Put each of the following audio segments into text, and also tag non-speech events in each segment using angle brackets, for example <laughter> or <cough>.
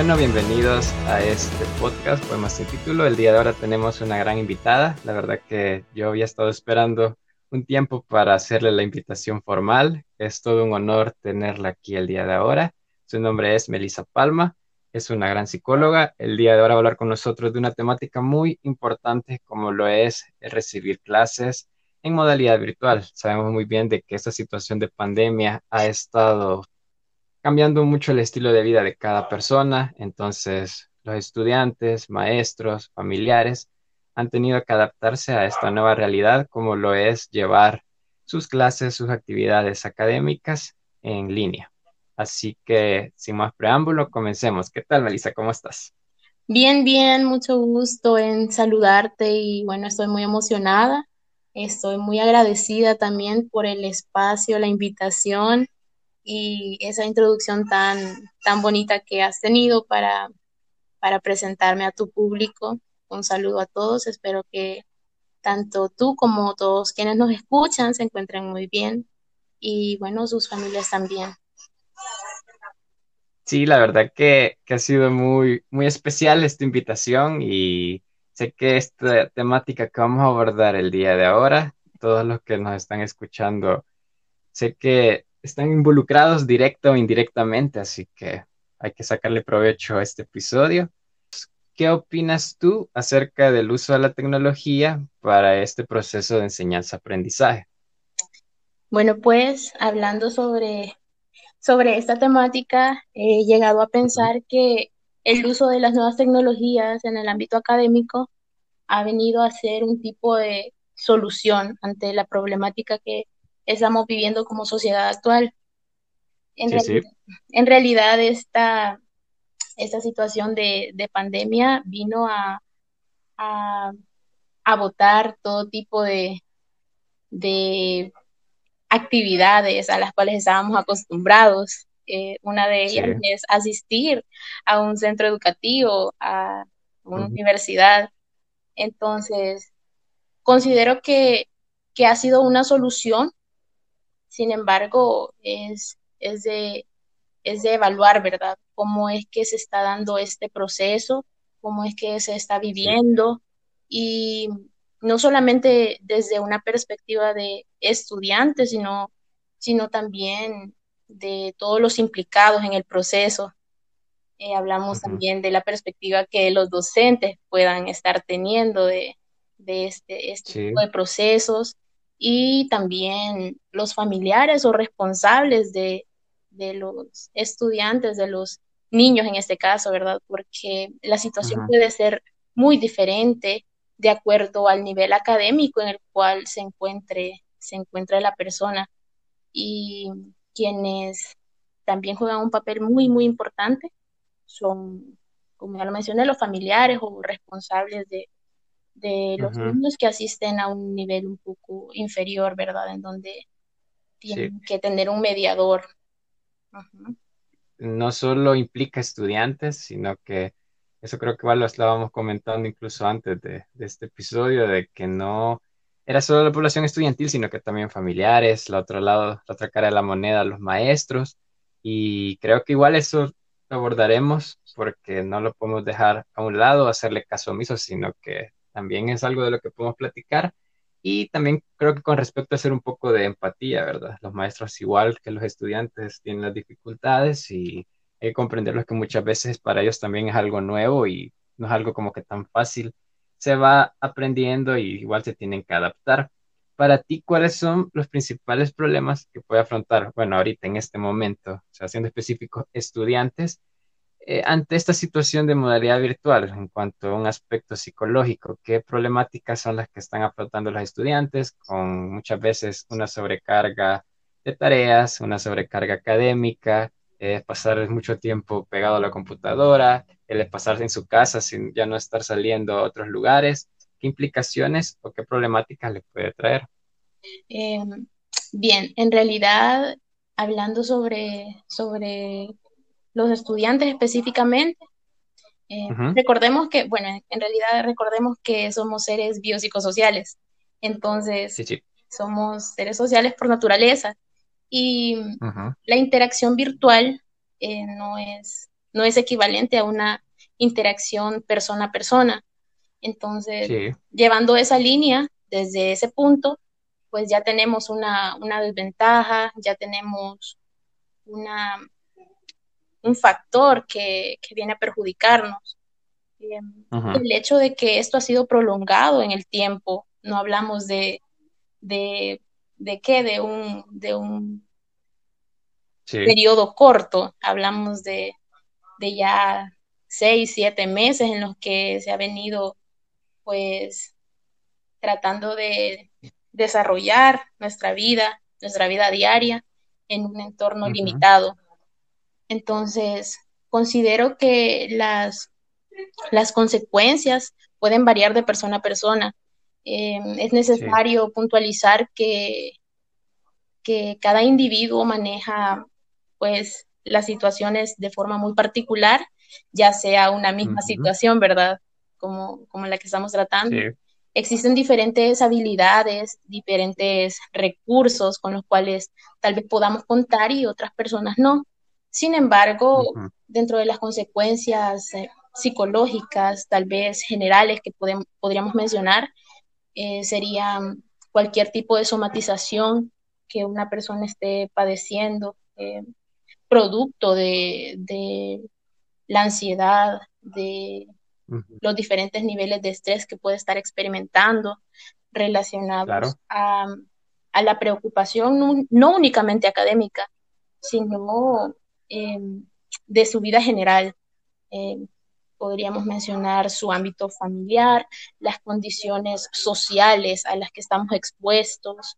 Bueno, bienvenidos a este podcast, Poemas sin título. El día de ahora tenemos una gran invitada. La verdad que yo había estado esperando un tiempo para hacerle la invitación formal. Es todo un honor tenerla aquí el día de ahora. Su nombre es Melissa Palma. Es una gran psicóloga. El día de ahora va a hablar con nosotros de una temática muy importante como lo es recibir clases en modalidad virtual. Sabemos muy bien de que esta situación de pandemia ha estado cambiando mucho el estilo de vida de cada persona, entonces los estudiantes, maestros, familiares han tenido que adaptarse a esta nueva realidad, como lo es llevar sus clases, sus actividades académicas en línea. Así que, sin más preámbulo, comencemos. ¿Qué tal, Melissa? ¿Cómo estás? Bien, bien, mucho gusto en saludarte y bueno, estoy muy emocionada. Estoy muy agradecida también por el espacio, la invitación y esa introducción tan, tan bonita que has tenido para, para presentarme a tu público. Un saludo a todos, espero que tanto tú como todos quienes nos escuchan se encuentren muy bien y bueno, sus familias también. Sí, la verdad que, que ha sido muy, muy especial esta invitación y sé que esta temática que vamos a abordar el día de ahora, todos los que nos están escuchando, sé que están involucrados directa o indirectamente, así que hay que sacarle provecho a este episodio. ¿Qué opinas tú acerca del uso de la tecnología para este proceso de enseñanza-aprendizaje? Bueno, pues hablando sobre, sobre esta temática, he llegado a pensar que el uso de las nuevas tecnologías en el ámbito académico ha venido a ser un tipo de solución ante la problemática que estamos viviendo como sociedad actual. En, realidad, en realidad, esta, esta situación de, pandemia vino a, a, votar todo tipo de, de actividades a las cuales estábamos acostumbrados. Eh, una de ellas es asistir a un centro educativo, a una universidad. Entonces, considero que, que, ha sido una solución sin embargo, es, es, de, es de evaluar, ¿verdad? Cómo es que se está dando este proceso, cómo es que se está viviendo y no solamente desde una perspectiva de estudiantes, sino, sino también de todos los implicados en el proceso. Eh, hablamos también de la perspectiva que los docentes puedan estar teniendo de, de este, este tipo de procesos y también los familiares o responsables de, los estudiantes, de los niños en este caso, ¿verdad? Porque la situación puede ser muy diferente de acuerdo al nivel académico en el cual se encuentre, se encuentra la persona y quienes también juegan un papel muy, muy importante son, como ya lo mencioné, los familiares o responsables de, de los niños que asisten a un nivel un poco inferior, ¿verdad? En donde tienen que tener un mediador. No solo implica estudiantes, sino que eso creo que igual lo estábamos comentando incluso antes de, de, este episodio, de que no era solo la población estudiantil, sino que también familiares, la otro lado, la otra cara de la moneda, los maestros. Y creo que igual eso lo abordaremos porque no lo podemos dejar a un lado, hacerle caso omiso, sino que también es algo de lo que podemos platicar. Y también creo que con respecto a hacer un poco de empatía, ¿verdad? Los maestros, igual que los estudiantes, tienen las dificultades y hay que comprenderlos que muchas veces para ellos también es algo nuevo y no es algo como que tan fácil. Se va aprendiendo y igual se tienen que adaptar. Para ti, ¿cuáles son los principales problemas que puede afrontar, bueno, ahorita en este momento, o sea, siendo específico, estudiantes eh, ante esta situación de modalidad virtual, en cuanto a un aspecto psicológico, ¿qué problemáticas son las que están afrontando los estudiantes con muchas veces una sobrecarga de tareas, una sobrecarga académica, eh, pasar mucho tiempo pegado a la computadora, el pasar en su casa sin ya no estar saliendo a otros lugares? ¿Qué implicaciones o qué problemáticas le puede traer? Em, bien, en realidad, hablando sobre, sobre los estudiantes específicamente. Eh, recordemos que, bueno, en realidad recordemos que somos seres biopsicosociales, entonces somos seres sociales por naturaleza. Y la interacción virtual eh, no, es, no es equivalente a una interacción persona a persona. Entonces, llevando esa línea desde ese punto, pues ya tenemos una, desventaja, ya tenemos una, un factor que, viene a perjudicarnos. Em, el hecho de que esto ha sido prolongado en el tiempo, no hablamos de, de, de qué, de un, de un periodo corto, hablamos de, de ya seis, siete meses en los que se ha venido pues tratando de desarrollar nuestra vida, nuestra vida diaria en un entorno limitado. Entonces, considero que las, las consecuencias pueden variar de persona a persona. Em, es necesario puntualizar que, que cada individuo maneja pues las situaciones de forma muy particular, ya sea una misma situación, ¿verdad? Como, como la que estamos tratando. Existen diferentes habilidades, diferentes recursos con los cuales tal vez podamos contar y otras personas no. Sin embargo, dentro de las consecuencias eh, psicológicas, tal vez generales que podríamos mencionar, eh, sería cualquier tipo de somatización que una persona esté padeciendo, eh, producto de, la ansiedad, de los diferentes niveles de estrés que puede estar experimentando relacionados a, la preocupación no, únicamente académica, sino em, de su vida general. Em, podríamos mencionar su ámbito familiar, las condiciones sociales a las que estamos expuestos.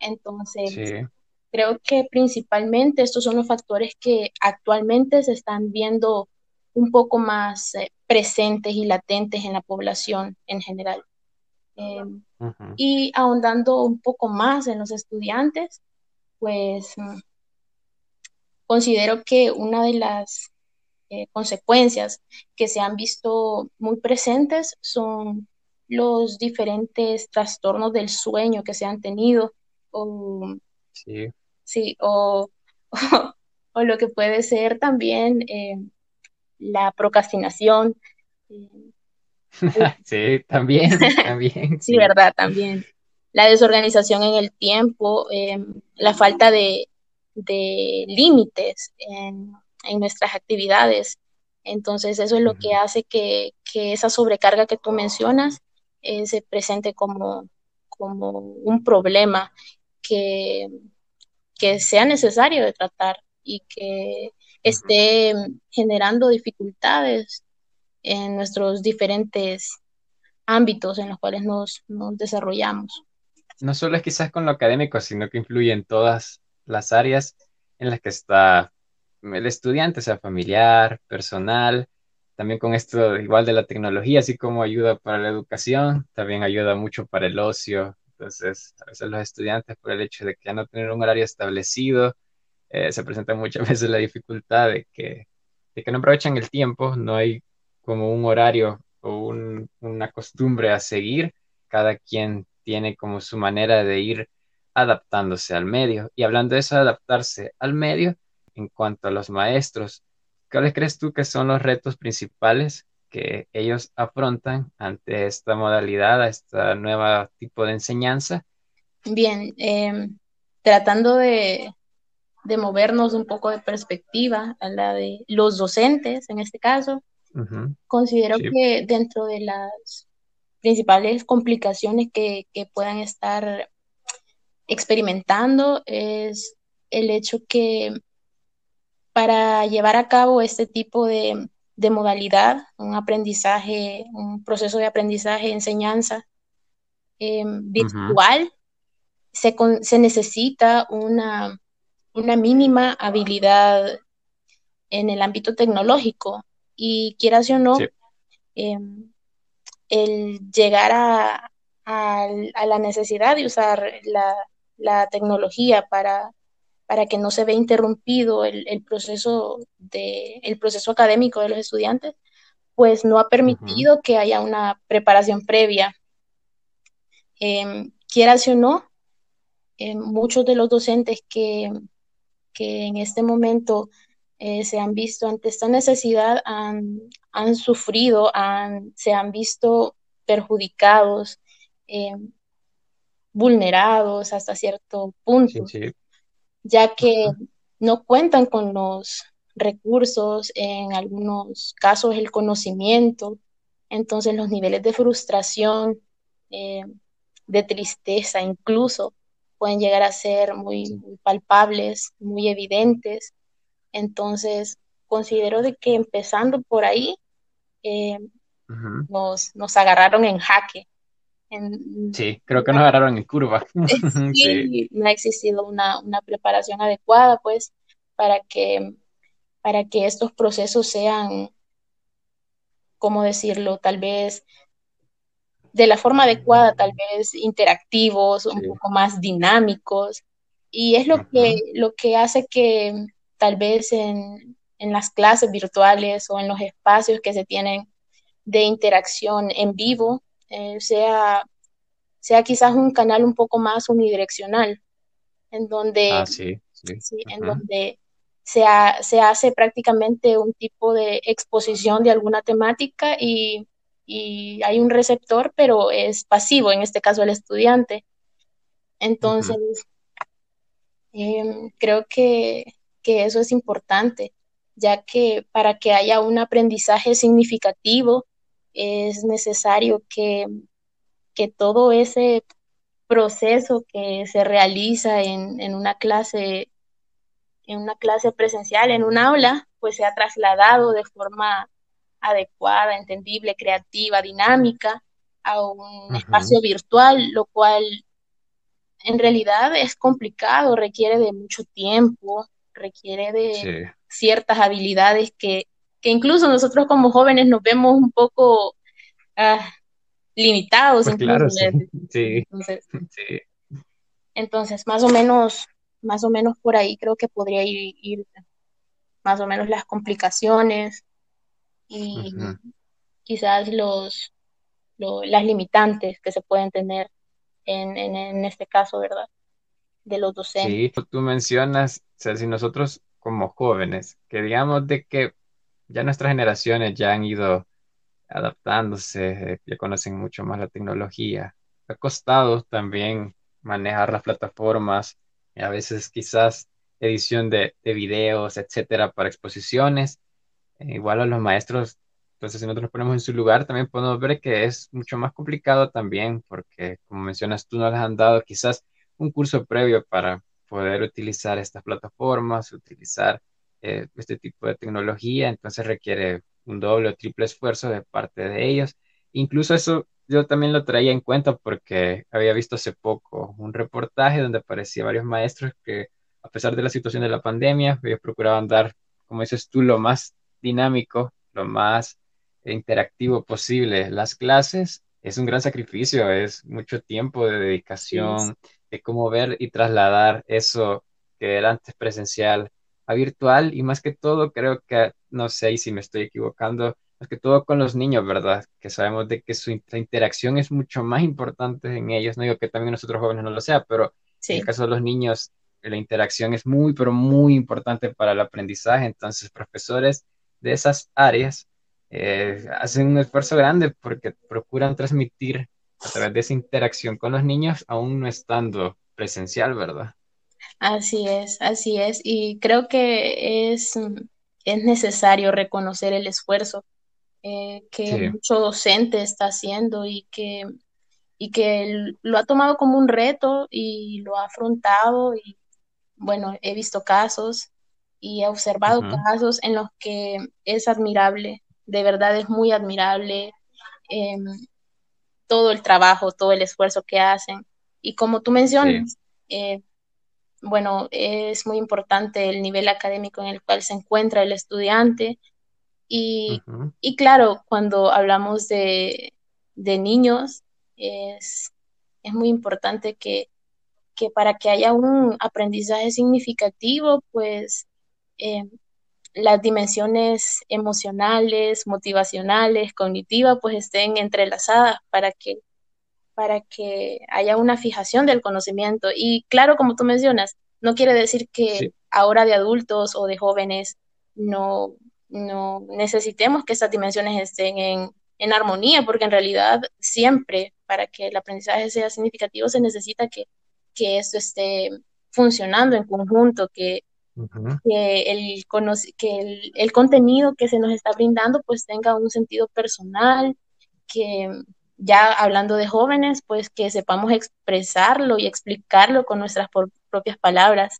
Entonces, Creo que principalmente estos son los factores que actualmente se están viendo un poco más eh, presentes y latentes en la población en general. Em, y ahondando un poco más en los estudiantes, pues mm, considero que una de las eh, consecuencias que se han visto muy presentes son los diferentes trastornos del sueño que se han tenido o sí sí, o, <laughs> o, lo que puede ser también eh, la procrastinación. <laughs> sí, también, también. <laughs> sí, verdad, también. La desorganización en el tiempo, em, la falta de, de límites en, en, nuestras actividades. Entonces, eso es lo que hace que, que esa sobrecarga que tú mencionas eh, se presente como, como un problema que, que sea necesario de tratar y que esté generando dificultades en nuestros diferentes ámbitos en los cuales nos, desarrollamos. No solo es quizás con lo académico, sino que influye en todas las áreas en las que está el estudiante, sea familiar, personal, también con esto igual de la tecnología, así como ayuda para la educación, también ayuda mucho para el ocio, entonces, a veces los estudiantes, por el hecho de que ya no tener un horario establecido, eh, se presenta muchas <laughs> veces la dificultad de que, de que no aprovechan el tiempo, no hay como un horario o una costumbre a seguir, cada quien tiene como su manera de ir adaptándose al medio. Y hablando de eso, de adaptarse al medio, en cuanto a los maestros, ¿cuáles crees tú que son los retos principales que ellos afrontan ante esta modalidad, a este nuevo tipo de enseñanza? Bien, em, tratando de, movernos un poco de perspectiva a la de los docentes, en este caso, considero que dentro de las principales complicaciones que, que puedan estar experimentando es el hecho que para llevar a cabo este tipo de, de modalidad, un aprendizaje, un proceso de aprendizaje, enseñanza em, virtual, se, se, necesita una, una, mínima habilidad en el ámbito tecnológico. Y quieras o no, em, el llegar a, a, la necesidad de usar la, la tecnología para para que no se vea interrumpido el, proceso de, el proceso académico de los estudiantes, pues no ha permitido que haya una preparación previa. Eh, quieras o no, em, muchos de los docentes que, que en este momento eh, se han visto ante esta necesidad, han, han sufrido, han, se han visto perjudicados, eh, vulnerados hasta cierto punto, Sí, sí. ya que no cuentan con los recursos, en algunos casos el conocimiento, entonces los niveles de frustración, eh, de tristeza incluso, pueden llegar a ser muy, Sí. muy palpables, muy evidentes. Entonces, considero de que empezando por ahí, eh, nos, nos agarraron en jaque. En, Sí, creo que nos agarraron en curva. <laughs> Sí, <laughs> sí, no ha existido una, una preparación adecuada, pues, para que, para que estos procesos sean, ¿cómo decirlo? Tal vez de la forma adecuada, tal vez interactivos, un poco más dinámicos. Y es lo que, lo que hace que tal vez en, en las clases virtuales o en los espacios que se tienen de interacción en vivo, eh, sea, sea quizás un canal un poco más unidireccional, en donde, Ah, sí, sí. sí, en donde se, ha- se hace prácticamente un tipo de exposición de alguna temática y, y hay un receptor, pero es pasivo, en este caso el estudiante. Entonces, em, creo que, que eso es importante, ya que para que haya un aprendizaje significativo es necesario que, que todo ese proceso que se realiza en, en una clase, en una clase presencial, en un aula, pues sea trasladado de forma adecuada, entendible, creativa, dinámica a un espacio virtual, lo cual en realidad es complicado, requiere de mucho tiempo, requiere de Sí. ciertas habilidades que, que incluso nosotros como jóvenes nos vemos un poco ah, limitados, Pues claro, sí, Entonces, sí. entonces, más o menos, más o menos por ahí creo que podría ir, ir más o menos las complicaciones y quizás los, lo, las limitantes que se pueden tener en, en, en este caso, ¿verdad? De los docentes. Sí, tú mencionas, o sea, si nosotros como jóvenes, que digamos de que ya nuestras generaciones ya han ido adaptándose, eh, ya conocen mucho más la tecnología, ha costado también manejar las plataformas, y a veces quizás edición de, de videos, etcétera, para exposiciones. Eh, igual a los maestros, entonces si nosotros nos ponemos en su lugar, también podemos ver que es mucho más complicado también, porque como mencionas, tú no les han dado quizás un curso previo para poder utilizar estas plataformas, utilizar eh, este tipo de tecnología, entonces requiere un doble o triple esfuerzo de parte de ellos. Incluso eso yo también lo traía en cuenta porque había visto hace poco un reportaje donde aparecía varios maestros que a pesar de la situación de la pandemia, ellos procuraban dar, como dices tú, lo más dinámico, lo más interactivo posible. Las clases es un gran sacrificio, es mucho tiempo de Sí, dedicación, de cómo ver y trasladar eso que era antes presencial a virtual y más que todo creo que, no sé y si me estoy equivocando, más que todo con los niños, ¿verdad? Que sabemos de que su interacción es mucho más importante en ellos, no digo que también nosotros jóvenes no lo sea, pero en el caso de los niños la interacción es muy, pero muy importante para el aprendizaje, entonces profesores de esas áreas eh, hacen un esfuerzo grande porque procuran transmitir a través de esa interacción con los niños, aún no estando presencial, ¿verdad? Así es, así es. Y creo que es, mm, es necesario reconocer el esfuerzo eh, que Sí, mucho docente está haciendo y que, y que lo ha tomado como un reto y lo ha afrontado. Y bueno, he visto casos y he observado casos en los que es admirable, de verdad es muy admirable em, todo el trabajo, todo el esfuerzo que hacen. Y como tú sí, mencionas, eh, bueno, es muy importante el nivel académico en el cual se encuentra el estudiante. Y, y claro, cuando hablamos de, de niños, es, es muy importante que, que para que haya un aprendizaje significativo, pues eh, las dimensiones emocionales, motivacionales, cognitivas, pues estén entrelazadas para que para que haya una fijación del conocimiento. Y claro, como tú mencionas, no quiere decir que sí, ahora de adultos o de jóvenes no, no necesitemos que estas dimensiones estén en, en armonía, porque en realidad siempre para que el aprendizaje sea significativo se necesita que, que esto esté funcionando en conjunto, que, que, el, que el, el, contenido que se nos está brindando pues tenga un sentido personal, que ya hablando de jóvenes, pues que sepamos expresarlo y explicarlo con nuestras propias palabras.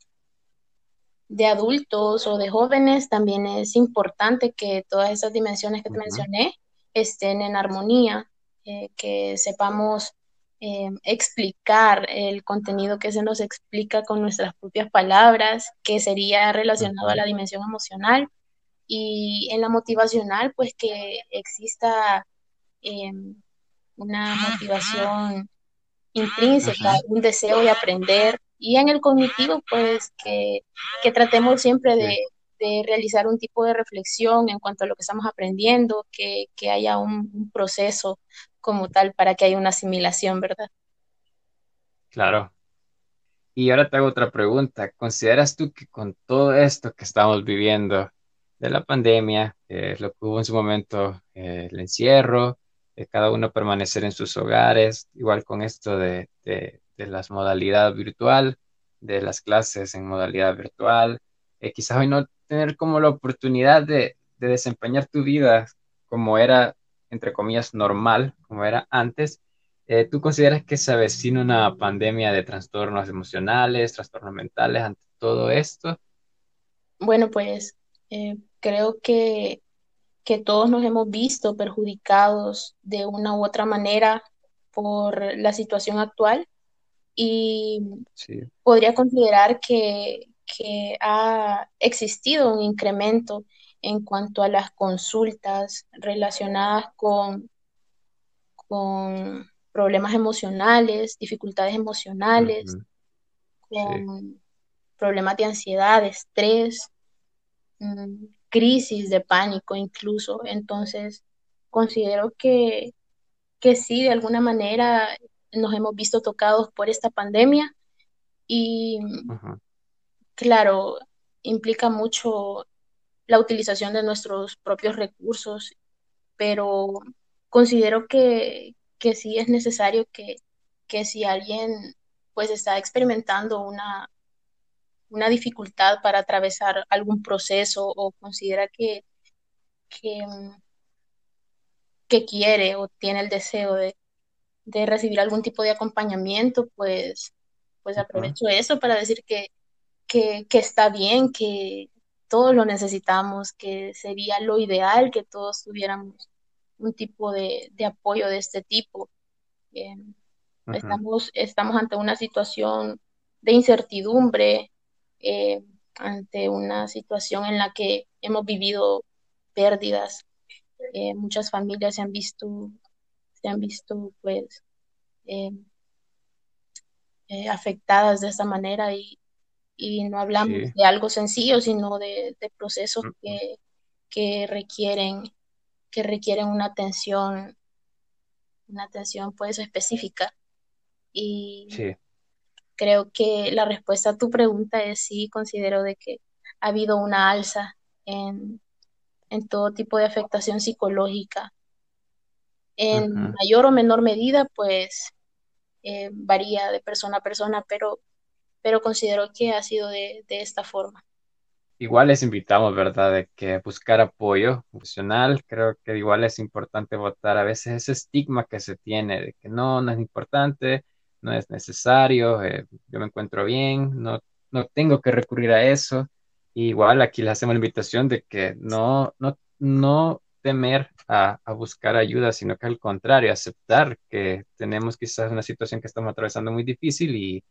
De adultos o de jóvenes también es importante que todas esas dimensiones que te mencioné estén en armonía, eh, que sepamos eh, explicar el contenido que se nos explica con nuestras propias palabras, que sería relacionado a la dimensión emocional. Y en la motivacional, pues que exista em, una motivación intrínseca, un deseo de aprender. Y en el cognitivo, pues que, que tratemos siempre de, de, realizar un tipo de reflexión en cuanto a lo que estamos aprendiendo, que, que haya un, un, proceso como tal para que haya una asimilación, ¿verdad? Claro. Y ahora te hago otra pregunta. ¿Consideras tú que con todo esto que estamos viviendo de la pandemia, eh, lo que hubo en su momento, eh, el encierro, de cada uno permanecer en sus hogares, igual con esto de, de, de las modalidades virtual, de las clases en modalidad virtual, eh, quizás hoy no tener como la oportunidad de, de, desempeñar tu vida como era, entre comillas, normal, como era antes. Eh, ¿Tú consideras que se avecina una pandemia de trastornos emocionales, trastornos mentales ante todo esto? Bueno, pues eh, creo que que todos nos hemos visto perjudicados de una u otra manera por la situación actual y sí. podría considerar que, que, ha existido un incremento en cuanto a las consultas relacionadas con, con problemas emocionales, dificultades emocionales, uh -huh. con sí. problemas de ansiedad, de estrés, mm, crisis de pánico incluso. Entonces, considero que, que sí, de alguna manera nos hemos visto tocados por esta pandemia y, claro, implica mucho la utilización de nuestros propios recursos, pero considero que, que sí es necesario que, que si alguien pues está experimentando una, una dificultad para atravesar algún proceso o considera que, que, que quiere o tiene el deseo de, de, recibir algún tipo de acompañamiento, pues, pues aprovecho uh -huh. eso para decir que, que, que, está bien, que todos lo necesitamos, que sería lo ideal que todos tuviéramos un tipo de, de apoyo de este tipo. Eh, -huh. estamos, estamos ante una situación de incertidumbre, eh, ante una situación en la que hemos vivido pérdidas. Eh, muchas familias se han visto, se han visto pues eh, afectadas de esta manera y, y no hablamos sí. de algo sencillo, sino de, de procesos uh -huh. que, que, requieren que requieren una atención una atención pues específica y sí creo que la respuesta a tu pregunta es sí, considero de que ha habido una alza en, en todo tipo de afectación psicológica. En uh -huh. mayor o menor medida, pues eh, varía de persona a persona, pero, pero considero que ha sido de, de, esta forma. Igual les invitamos, ¿verdad?, de que buscar apoyo profesional. Creo que igual es importante votar a veces ese estigma que se tiene de que no, no es importante, no es necesario, eh, yo me encuentro bien, no, no tengo que recurrir a eso. Igual aquí les hacemos la invitación de que no, no, no temer a, a, buscar ayuda, sino que al contrario, aceptar que tenemos quizás una situación que estamos atravesando muy difícil y,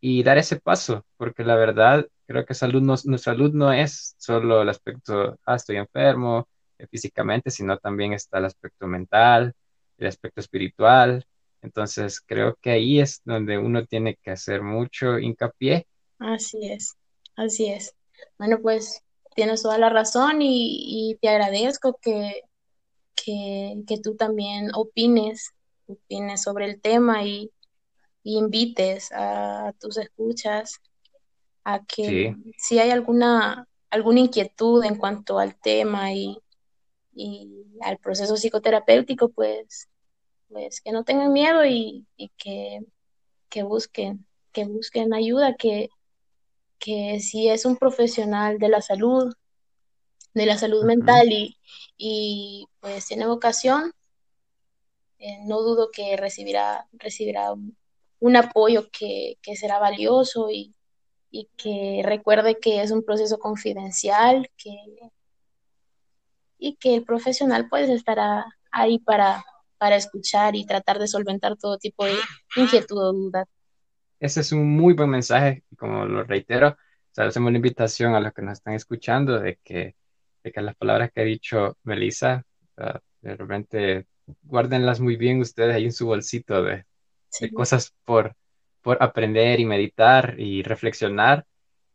y dar ese paso, porque la verdad creo que salud no, nuestra salud no es solo el aspecto, ah, estoy enfermo eh, físicamente, sino también está el aspecto mental, el aspecto espiritual, entonces, creo que ahí es donde uno tiene que hacer mucho hincapié. Así es, así es. Bueno, pues tienes toda la razón y, y te agradezco que, que, que, tú también opines, opines sobre el tema y, y invites a, tus escuchas a que sí. si hay alguna alguna inquietud en cuanto al tema y, y al proceso psicoterapéutico, pues, pues que no tengan miedo y, y que, que, busquen, que busquen ayuda, que, que si es un profesional de la salud, de la salud mental y, y, pues tiene vocación, eh, no dudo que recibirá, recibirá un, un apoyo que, que, será valioso y, y, que recuerde que es un proceso confidencial que, y que el profesional pues estará ahí para, para escuchar y tratar de solventar todo tipo de inquietud o duda. Ese es un muy buen mensaje como lo reitero, o hacemos la invitación a los que nos están escuchando de que, de que las palabras que ha dicho Melissa, de repente guárdenlas muy bien ustedes ahí en su bolsito de, sí. de cosas por, por aprender y meditar y reflexionar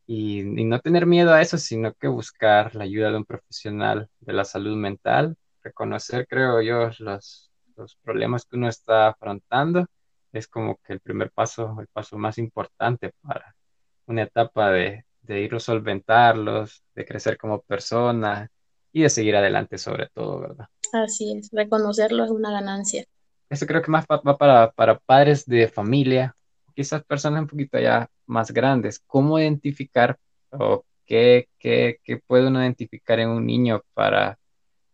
y, y, no tener miedo a eso, sino que buscar la ayuda de un profesional de la salud mental, reconocer, creo yo, los, los problemas que uno está afrontando, es como que el primer paso, el paso más importante para una etapa de, de ir a solventarlos, de crecer como persona y de seguir adelante sobre todo, ¿verdad? Así es, reconocerlo es una ganancia. Eso creo que más va para, para padres de familia, quizás personas un poquito ya más grandes. ¿Cómo identificar o qué, qué, qué puede uno identificar en un niño para,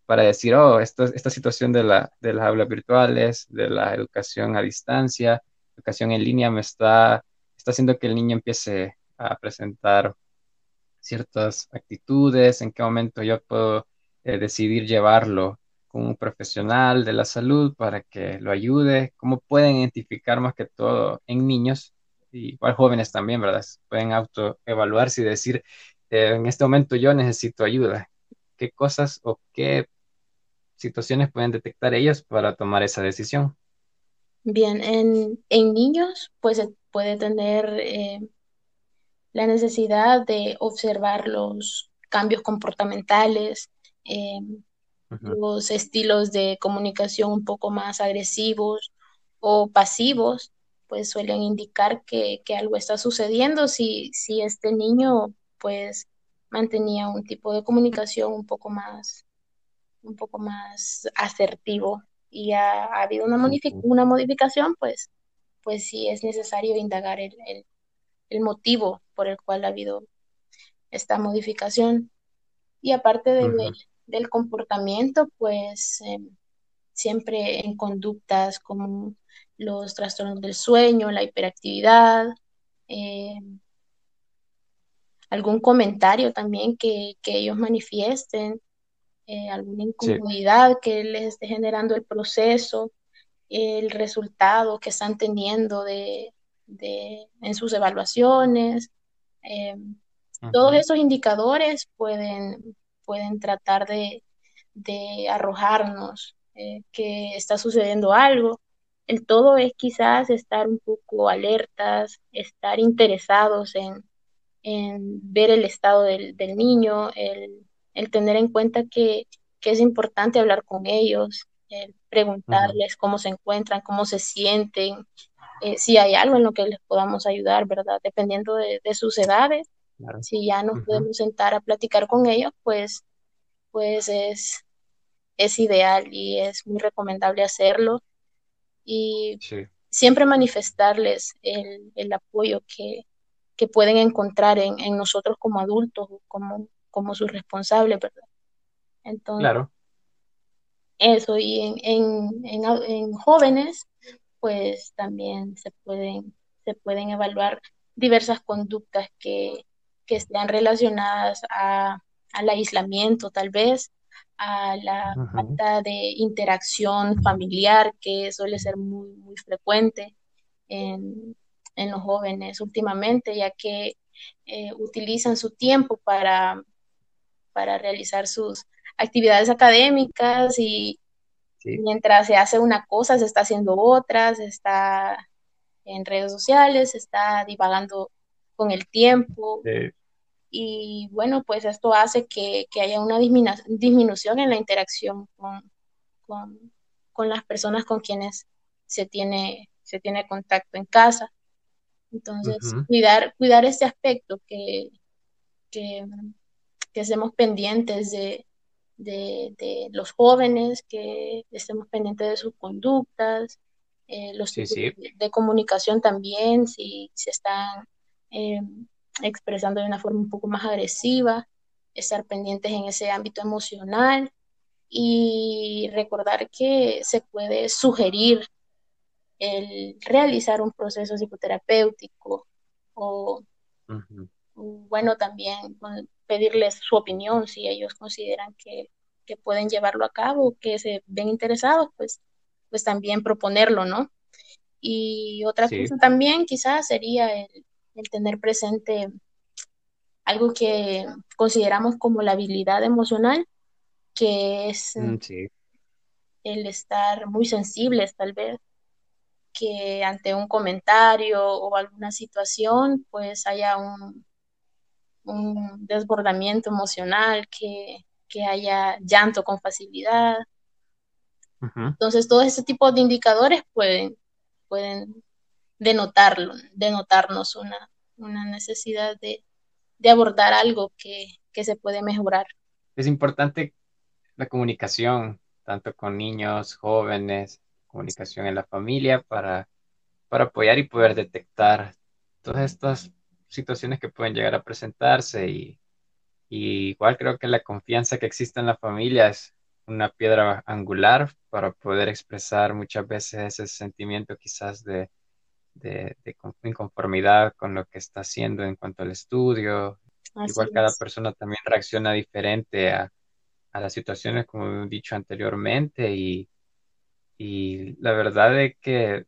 para decir, oh, esto, esta situación de, la, de las aulas virtuales, de la educación a distancia, educación en línea, me está, está haciendo que el niño empiece a presentar ciertas actitudes, en qué momento yo puedo eh, decidir llevarlo con un profesional de la salud para que lo ayude, cómo pueden identificar más que todo en niños, y igual jóvenes también, ¿verdad? Pueden autoevaluarse y decir, eh, en este momento yo necesito ayuda. ¿Qué cosas o qué situaciones pueden detectar ellos para tomar esa decisión? Bien, en, en niños, pues puede tener eh, la necesidad de observar los cambios comportamentales, eh, los estilos de comunicación un poco más agresivos o pasivos, pues suelen indicar que, que algo está sucediendo si, si este niño pues mantenía un tipo de comunicación un poco más, un poco más asertivo. Y ha, ha habido una, modific una modificación, pues, pues sí es necesario indagar el, el, el motivo por el cual ha habido esta modificación. Y aparte de, uh -huh del comportamiento, pues eh, siempre en conductas como los trastornos del sueño, la hiperactividad, eh, algún comentario también que, que ellos manifiesten, eh, alguna incomodidad sí. que les esté generando el proceso, el resultado que están teniendo de, de en sus evaluaciones. -huh. Todos esos indicadores pueden pueden tratar de, de arrojarnos eh, que está sucediendo algo. El todo es quizás estar un poco alertas, estar interesados en, en ver el estado del, del niño, el, el, tener en cuenta que, que, es importante hablar con ellos, el preguntarles uh -huh. cómo se encuentran, cómo se sienten, eh, si hay algo en lo que les podamos ayudar, ¿verdad? Dependiendo de, de sus edades, Claro. Si ya nos uh -huh. podemos sentar a platicar con ellos, pues, pues es, es ideal y es muy recomendable hacerlo. Y sí. siempre manifestarles el, el apoyo que, que, pueden encontrar en, en, nosotros como adultos, como, como sus responsables, ¿verdad? Entonces, claro. eso, y en, en, en, en jóvenes, pues también se pueden, se pueden evaluar diversas conductas que, que estén relacionadas a, al aislamiento tal vez, a la falta de interacción familiar que suele ser muy, muy frecuente en, en los jóvenes últimamente, ya que eh, utilizan su tiempo para, para realizar sus actividades académicas y sí. mientras se hace una cosa, se está haciendo otra, se está en redes sociales, se está divagando con el tiempo. Sí. Y bueno, pues esto hace que, que haya una disminu disminución en la interacción con, con, con, las personas con quienes se tiene, se tiene contacto en casa. Entonces, uh -huh. cuidar, cuidar este aspecto que, que, que estemos pendientes de, de, los jóvenes, que estemos pendientes de sus conductas, eh, los tipos De, comunicación también, si se están eh, expresando de una forma un poco más agresiva, estar pendientes en ese ámbito emocional y recordar que se puede sugerir el realizar un proceso psicoterapéutico o, bueno, también pedirles su opinión si ellos consideran que, pueden llevarlo a cabo, que se ven interesados, pues, pues también proponerlo, ¿no? Y otra cosa también quizás sería el, tener presente algo que consideramos como la habilidad emocional, que es mm, el estar muy sensibles tal vez, que ante un comentario o alguna situación pues haya un, un desbordamiento emocional, que, haya llanto con facilidad. Entonces, todo ese tipo de indicadores pueden, pueden denotarlo, denotarnos una, una necesidad de, abordar algo que, que se puede mejorar. Es importante la comunicación, tanto con niños, jóvenes, comunicación en la familia para, para apoyar y poder detectar todas estas situaciones que pueden llegar a presentarse y, igual creo que la confianza que existe en la familia es una piedra angular para poder expresar muchas veces ese sentimiento quizás de, de, inconformidad con lo que está haciendo en cuanto al estudio. igual cada persona también reacciona diferente a, a las situaciones, como he dicho anteriormente, y, y la verdad es que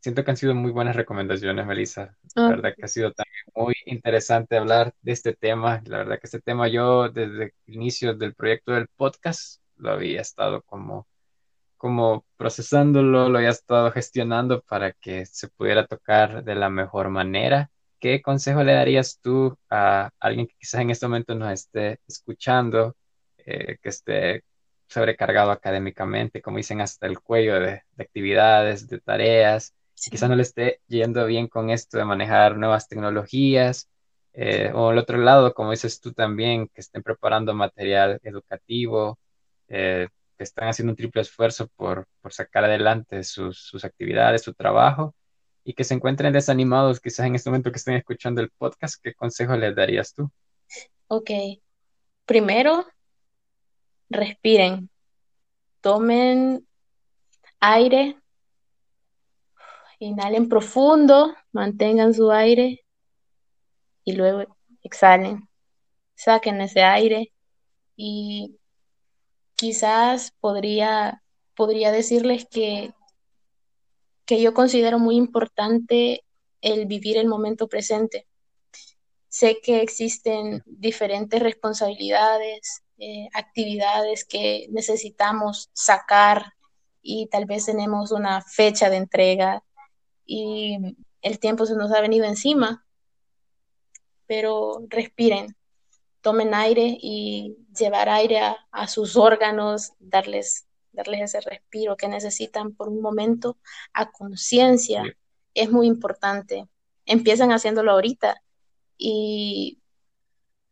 siento que han sido muy buenas recomendaciones, Melissa. La ah. verdad que ha sido también muy interesante hablar de este tema. La verdad que este tema yo desde el inicio del proyecto del podcast lo había estado como, como procesándolo, lo había estado gestionando para que se pudiera tocar de la mejor manera. ¿Qué consejo le darías tú a alguien que quizás en este momento nos esté escuchando, eh, que esté sobrecargado académicamente, como dicen, hasta el cuello de, de actividades, de tareas, quizás no le esté yendo bien con esto de manejar nuevas tecnologías, eh, o al otro lado, como dices tú también, que estén preparando material educativo, eh, que están haciendo un triple esfuerzo por, sacar adelante sus, sus, actividades, su trabajo, y que se encuentren desanimados quizás en este momento que estén escuchando el podcast, ¿qué consejo les darías tú? Ok, primero, respiren, tomen aire Inhalen profundo, mantengan su aire y luego exhalen. Saquen ese aire y quizás podría, podría decirles que, que yo considero muy importante el vivir el momento presente. Sé que existen diferentes responsabilidades, eh, actividades que necesitamos sacar y tal vez tenemos una fecha de entrega y el tiempo se nos ha venido encima, pero respiren, tomen aire y llevar aire a, sus órganos, darles, darles ese respiro que necesitan por un momento a conciencia. Es muy importante. Empiezan haciéndolo ahorita y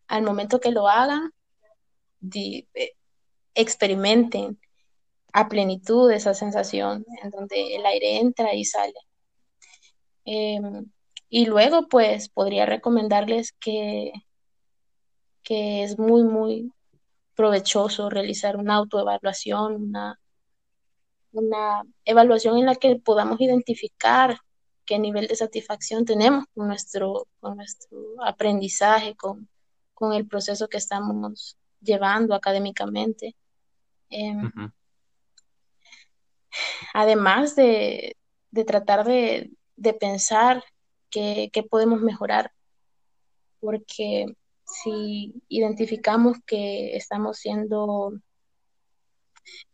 al momento que lo hagan, eh, experimenten a plenitud esa sensación en donde el aire entra y sale. Em, y luego, pues, podría recomendarles que, que es muy, muy provechoso realizar una autoevaluación, una, una evaluación en la que podamos identificar qué nivel de satisfacción tenemos con nuestro, con nuestro aprendizaje, con, con el proceso que estamos llevando académicamente. Em, además de, de tratar de, de pensar qué, podemos mejorar, porque si identificamos que estamos siendo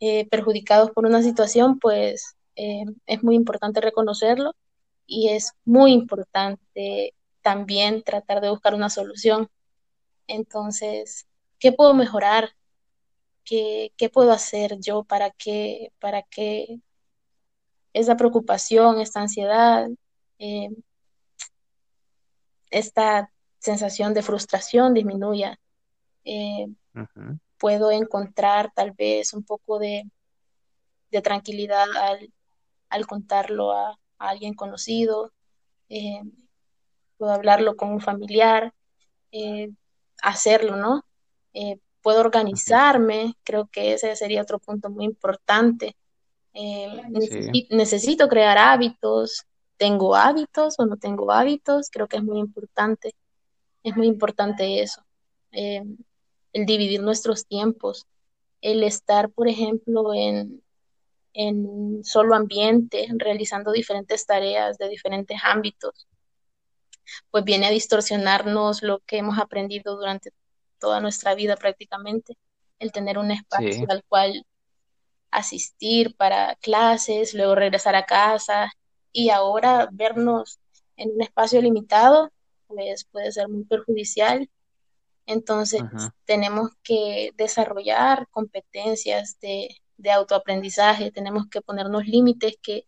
eh, perjudicados por una situación, pues eh, es muy importante reconocerlo y es muy importante también tratar de buscar una solución. Entonces, ¿qué puedo mejorar? ¿Qué, qué puedo hacer yo para que, para que esa preocupación, esta ansiedad, eh, esta sensación de frustración disminuya. eh, puedo encontrar tal vez un poco de, tranquilidad al, contarlo a, alguien conocido, eh, puedo hablarlo con un familiar, eh, hacerlo, ¿no? Puedo organizarme, creo que ese sería otro punto muy importante. necesito crear hábitos, tengo hábitos o no tengo hábitos, creo que es muy importante, es muy importante eso, eh, el dividir nuestros tiempos, el estar, por ejemplo, en, en un solo ambiente, realizando diferentes tareas de diferentes ámbitos, pues viene a distorsionarnos lo que hemos aprendido durante toda nuestra vida prácticamente, el tener un espacio al cual asistir para clases, luego regresar a casa y ahora vernos en un espacio limitado, pues puede ser muy perjudicial. Entonces, tenemos que desarrollar competencias de, autoaprendizaje, tenemos que ponernos límites que,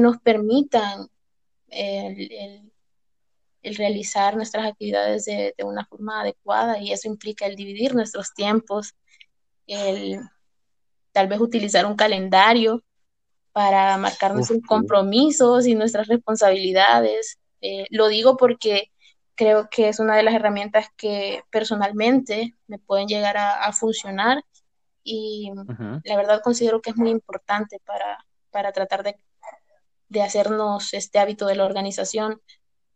nos permitan el, realizar nuestras actividades de, de, una forma adecuada y eso implica el dividir nuestros tiempos, el tal vez utilizar un calendario para marcar nuestros compromisos y nuestras responsabilidades. Eh, lo digo porque creo que es una de las herramientas que personalmente me pueden llegar a, funcionar y la verdad considero que es muy importante para, para tratar de, de, hacernos este hábito de la organización.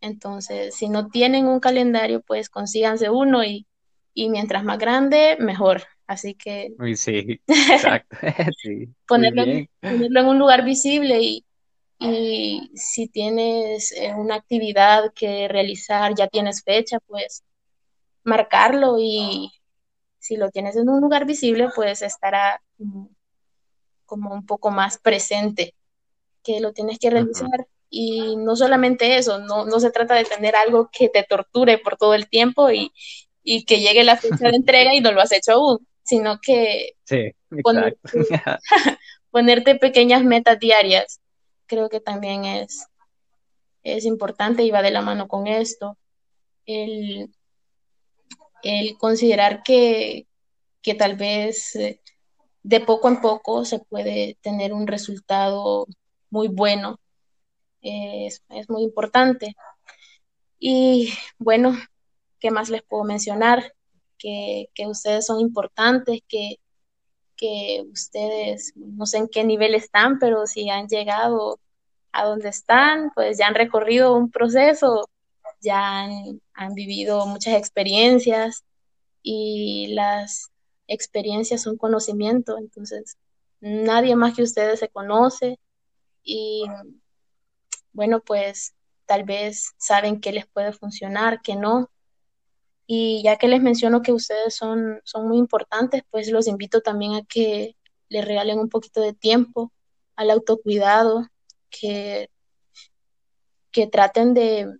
Entonces, si no tienen un calendario, pues consíganse uno y, y mientras más grande, mejor. Así que... sí, <laughs> exacto. <laughs> ponerlo, en un lugar visible y, y si tienes eh, una actividad que realizar, ya tienes fecha, pues marcarlo y si lo tienes en un lugar visible, pues estará como, un poco más presente que lo tienes que realizar. Y no solamente eso, no, no se trata de tener algo que te torture por todo el tiempo y, y que llegue la fecha de entrega y no lo has hecho aún sino que <laughs> <laughs> ponerte, pequeñas metas diarias, creo que también es, es importante y va de la mano con esto. El, considerar que, tal vez eh, de poco en poco se puede tener un resultado muy bueno. Es, es, muy importante. Y bueno, ¿qué más les puedo mencionar? que, ustedes son importantes, que, que ustedes no sé en qué nivel están, pero si han llegado a donde están, pues ya han recorrido un proceso, ya han, han, vivido muchas experiencias y las experiencias son conocimiento, entonces nadie más que ustedes se conoce y bueno, pues tal vez saben qué les puede funcionar, qué no, y ya que les menciono que ustedes son, son muy importantes, pues los invito también a que les regalen un poquito de tiempo al autocuidado, que, que traten de,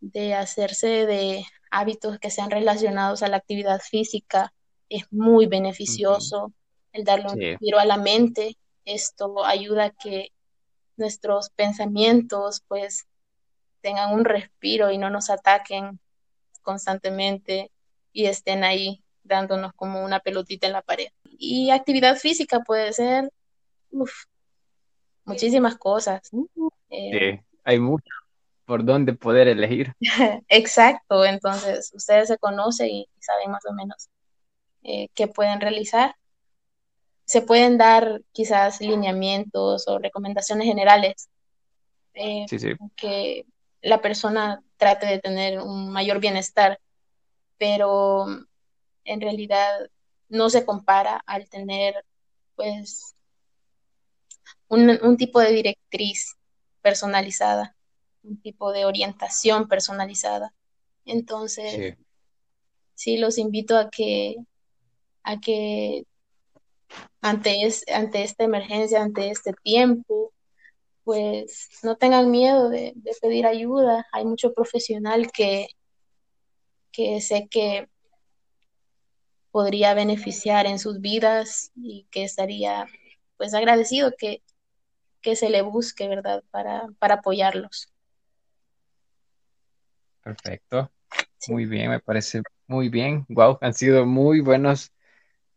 de hacerse de hábitos que sean relacionados a la actividad física. Es muy beneficioso el darle un giro a la mente. Esto ayuda a que nuestros pensamientos pues tengan un respiro y no nos ataquen constantemente y estén ahí dándonos como una pelotita en la pared. Y actividad física puede ser muchísimas cosas. Eh, hay mucho por donde poder elegir. <laughs> Exacto, entonces ustedes se conocen y saben más o menos eh, qué pueden realizar. Se pueden dar quizás lineamientos o recomendaciones generales eh, que la persona trate de tener un mayor bienestar, pero en realidad no se compara al tener pues un, tipo de directriz personalizada, un tipo de orientación personalizada. Entonces, sí, los invito a que, a que ante, ante esta emergencia, ante este tiempo, pues no tengan miedo de, pedir ayuda. Hay mucho profesional que, que sé que podría beneficiar en sus vidas y que estaría pues agradecido que, que se le busque, ¿verdad? Para, para apoyarlos. Perfecto. Muy bien, me parece muy bien. Wow, han sido muy buenos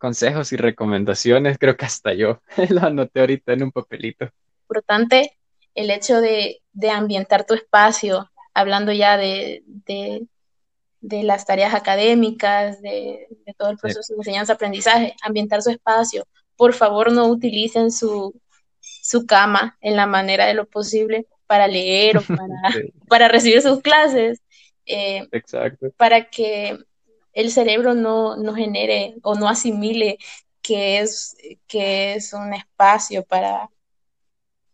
consejos y recomendaciones. Creo que hasta yo <laughs> lo anoté ahorita en un papelito. Importante el hecho de, de ambientar tu espacio, hablando ya de, de, de las tareas académicas, de, todo el proceso de enseñanza-aprendizaje, ambientar su espacio. Por favor, no utilicen su, su cama en la manera de lo posible para leer o <laughs> para, sí. para recibir sus clases. Eh, Exacto. Para que el cerebro no, no genere o no asimile que es, que es un espacio para,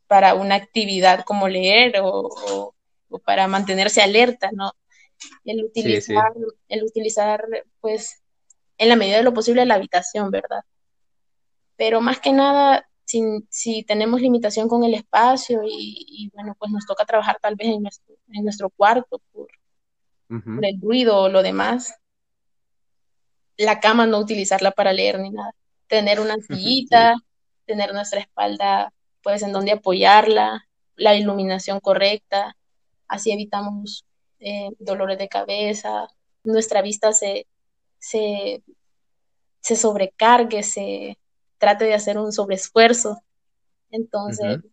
para una actividad como leer o, o, o para mantenerse alerta, ¿no? El utilizar, sí, sí. el utilizar, pues, en la medida de lo posible la habitación, ¿verdad? Pero más que nada, si, si tenemos limitación con el espacio y, y, bueno, pues nos toca trabajar tal vez en nuestro, en nuestro cuarto por, uh -huh. por el ruido o lo demás, la cama no utilizarla para leer ni nada. Tener una <laughs> sillita, sí. tener nuestra espalda, pues, en donde apoyarla, la iluminación correcta, así evitamos eh, dolores de cabeza, nuestra vista se, se, se sobrecargue, se trate de hacer un sobreesfuerzo. Entonces, uh -huh.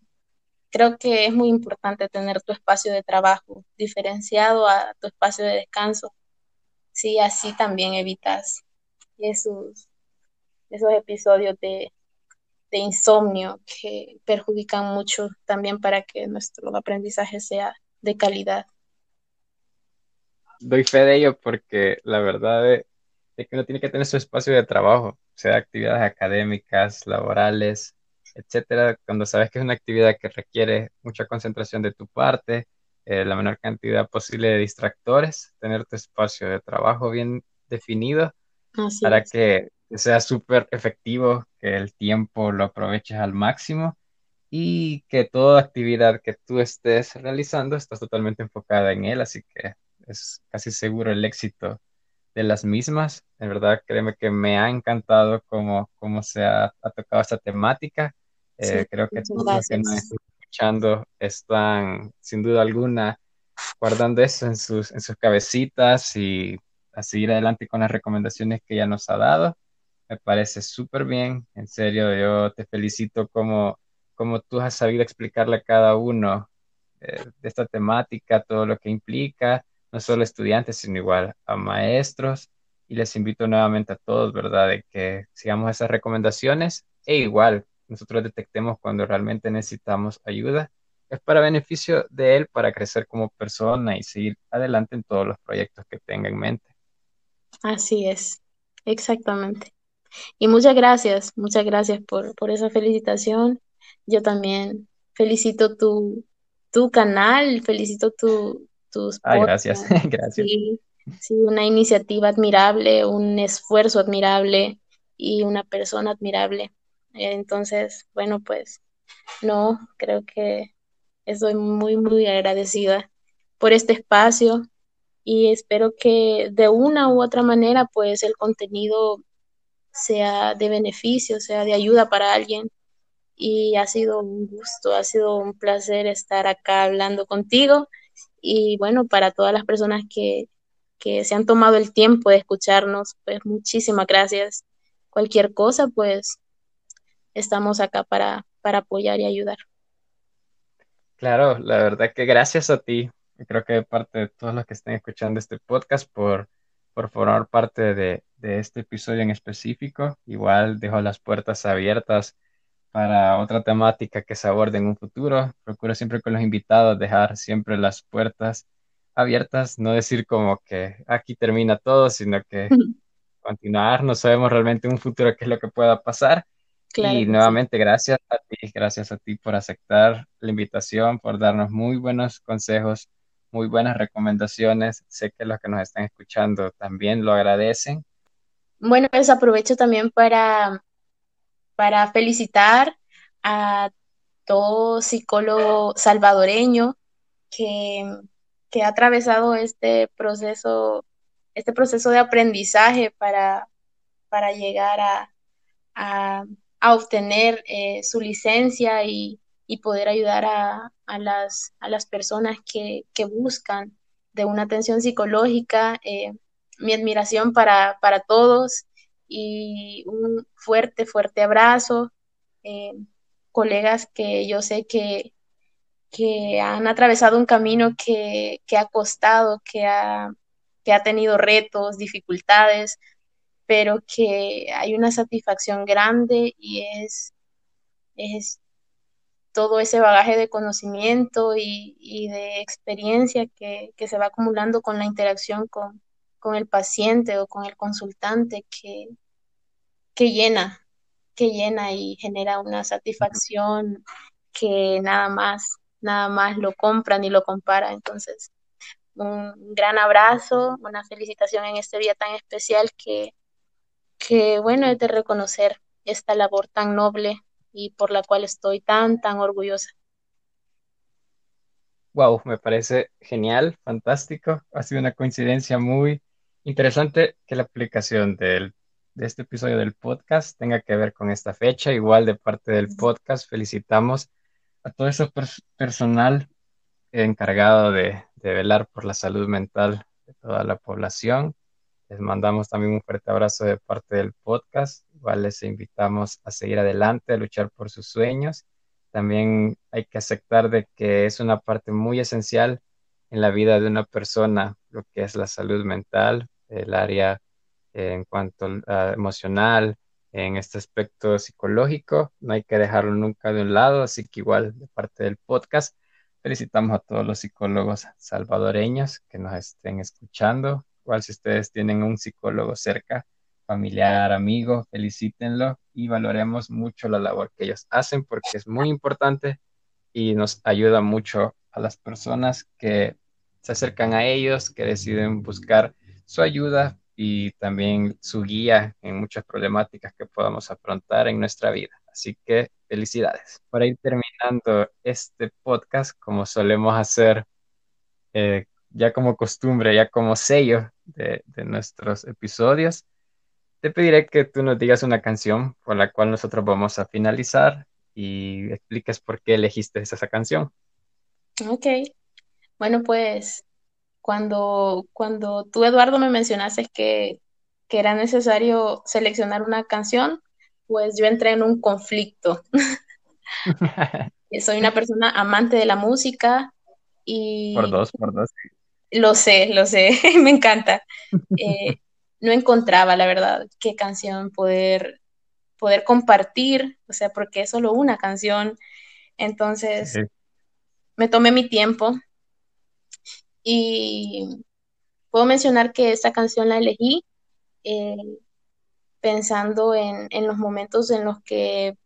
creo que es muy importante tener tu espacio de trabajo diferenciado a tu espacio de descanso. Sí, así también evitas esos, esos episodios de, de insomnio que perjudican mucho también para que nuestro aprendizaje sea de calidad. Doy fe de ello porque la verdad es que uno tiene que tener su espacio de trabajo, sea actividades académicas, laborales, etcétera. Cuando sabes que es una actividad que requiere mucha concentración de tu parte, eh, la menor cantidad posible de distractores, tener tu espacio de trabajo bien definido Así para es. que sea súper efectivo, que el tiempo lo aproveches al máximo y que toda actividad que tú estés realizando estás totalmente enfocada en él, así que es casi seguro el éxito de las mismas. De verdad, créeme que me ha encantado cómo, cómo se ha, ha tocado esta temática. Eh, Sí, creo que todos los que nos están escuchando están, sin duda alguna, guardando eso en sus, en sus cabecitas y a seguir adelante con las recomendaciones que ella nos ha dado. Me parece súper bien. En serio, yo te felicito como, como tú has sabido explicarle a cada uno eh, de esta temática, todo lo que implica, no solo estudiantes, sino igual a maestros. Y les invito nuevamente a todos, ¿verdad?, de que sigamos esas recomendaciones e igual nosotros detectemos cuando realmente necesitamos ayuda. Es para beneficio de él, para crecer como persona y seguir adelante en todos los proyectos que tenga en mente. Así es, exactamente. Y muchas gracias, muchas gracias por, por esa felicitación. Yo también felicito tu, tu canal, felicito tu, tus Ay, gracias, <laughs> gracias. Sí, sí, una iniciativa admirable, un esfuerzo admirable y una persona admirable. Entonces, bueno, pues no, creo que estoy muy, muy agradecida por este espacio y espero que de una u otra manera, pues el contenido sea de beneficio, sea de ayuda para alguien. Y ha sido un gusto, ha sido un placer estar acá hablando contigo. Y bueno, para todas las personas que, que se han tomado el tiempo de escucharnos, pues muchísimas gracias. Cualquier cosa, pues estamos acá para, para apoyar y ayudar. Claro, la verdad que gracias a ti, creo que de parte de todos los que estén escuchando este podcast por, por formar parte de, de este episodio en específico. Igual dejo las puertas abiertas para otra temática que se aborde en un futuro. Procuro siempre con los invitados dejar siempre las puertas abiertas, no decir como que aquí termina todo, sino que <laughs> continuar, no sabemos realmente en un futuro qué es lo que pueda pasar. Claro Y que sí. nuevamente, gracias a ti, gracias a ti por aceptar la invitación, por darnos muy buenos consejos, muy buenas recomendaciones. Sé que los que nos están escuchando también lo agradecen. Bueno, pues aprovecho también para, para felicitar a todo psicólogo salvadoreño que, que ha atravesado este proceso, este proceso de aprendizaje para, para llegar a, a, obtener eh, su licencia y, y poder ayudar a, a, las, a las personas que, que buscan de una atención psicológica. Eh, mi admiración para, para, todos y un fuerte, fuerte abrazo. Eh, colegas que yo sé que, que han atravesado un camino que, que ha costado, que ha, que ha tenido retos, dificultades, pero que hay una satisfacción grande y es, es todo ese bagaje de conocimiento y, de experiencia que, se va acumulando con la interacción con, el paciente o con el consultante que, que llena, que llena y genera una satisfacción que nada más, nada más lo compra ni lo compara. Entonces, un gran abrazo, una felicitación en este día tan especial que, que bueno, es de reconocer esta labor tan noble y por la cual estoy tan, tan orgullosa. Wow, me parece genial, fantástico. Ha sido una coincidencia muy interesante que la aplicación del, de este episodio del podcast tenga que ver con esta fecha. Igual de parte del podcast, felicitamos a todo ese personal encargado de, de velar por la salud mental de toda la población les mandamos también un fuerte abrazo de parte del podcast. Igual les invitamos a seguir adelante, a luchar por sus sueños. También hay que aceptar de que es una parte muy esencial en la vida de una persona, lo que es la salud mental, el área en cuanto a emocional, en este aspecto psicológico. No hay que dejarlo nunca de un lado, así que igual de parte del podcast, felicitamos a todos los psicólogos salvadoreños que nos estén escuchando Igual si ustedes tienen un psicólogo cerca, familiar, amigo, felicítenlo y valoremos mucho la labor que ellos hacen porque es muy importante y nos ayuda mucho a las personas que se acercan a ellos, que deciden buscar su ayuda y también su guía en muchas problemáticas que podamos afrontar en nuestra vida. Así que felicidades. Para ir terminando este podcast, como solemos hacer eh, ya como costumbre, ya como sello de, nuestros episodios, te pediré que tú nos digas una canción por la cual nosotros vamos a finalizar y expliques por qué elegiste esa canción. Ok. Bueno, pues cuando, cuando tú, Eduardo, me mencionaste que, que era necesario seleccionar una canción, pues yo entré en un conflicto. <laughs> Soy una persona amante de la música y... Por dos, por dos. Lo sé, lo sé, <laughs> me encanta. Eh, <laughs> no encontraba, la verdad, qué canción poder, poder compartir, o sea, porque es solo una canción. Entonces, me tomé mi tiempo y puedo mencionar que esta canción la elegí eh, pensando en, los momentos en los que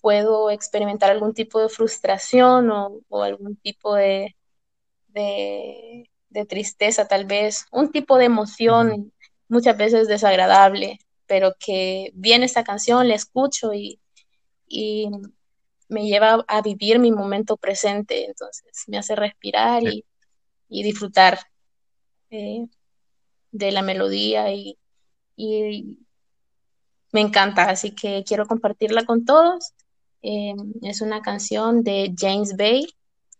puedo experimentar algún tipo de frustración o, algún tipo de, de tristeza tal vez, un tipo de emoción muchas veces desagradable, pero que viene esta canción, la escucho y, me lleva a vivir mi momento presente, entonces me hace respirar y, disfrutar eh, de la melodía y, me encanta, así que quiero compartirla con todos. Eh, es una canción de James Bay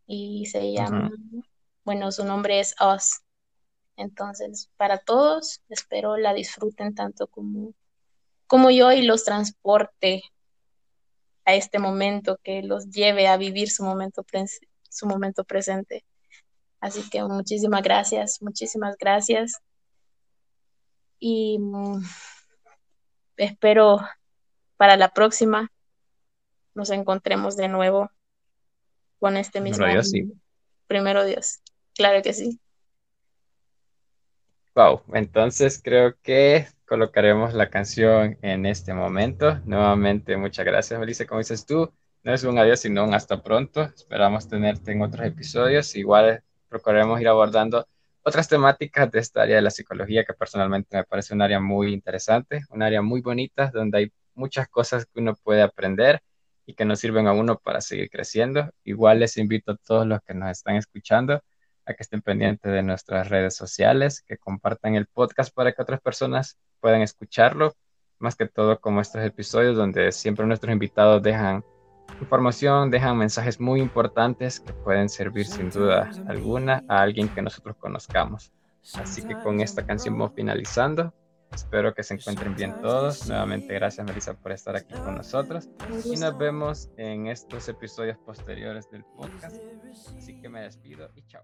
y se llama bueno, su nombre es Us. Entonces, para todos, espero la disfruten tanto como, como yo y los transporte a este momento, que los lleve a vivir su momento, su momento presente. Así que muchísimas gracias, muchísimas gracias. Y mm, espero para la próxima nos encontremos de nuevo con este mismo. Primero Dios. Claro que sí. Wow, entonces creo que colocaremos la canción en este momento. Nuevamente, muchas gracias, Melissa. Como dices tú, no es un adiós, sino un hasta pronto. Esperamos tenerte en otros episodios. Igual procuraremos ir abordando otras temáticas de esta área de la psicología que personalmente me parece un área muy interesante, un área muy bonita donde hay muchas cosas que uno puede aprender y que nos sirven a uno para seguir creciendo. Igual les invito a todos los que nos están escuchando a que estén pendientes de nuestras redes sociales, que compartan el podcast para que otras personas puedan escucharlo, más que todo como estos episodios donde siempre nuestros invitados dejan información, dejan mensajes muy importantes que pueden servir sin duda alguna a alguien que nosotros conozcamos. Así que con esta canción vamos finalizando. Espero que se encuentren bien todos. Nuevamente, gracias Melissa por estar aquí con nosotros. Y nos vemos en estos episodios posteriores del podcast. Así que me despido y chao.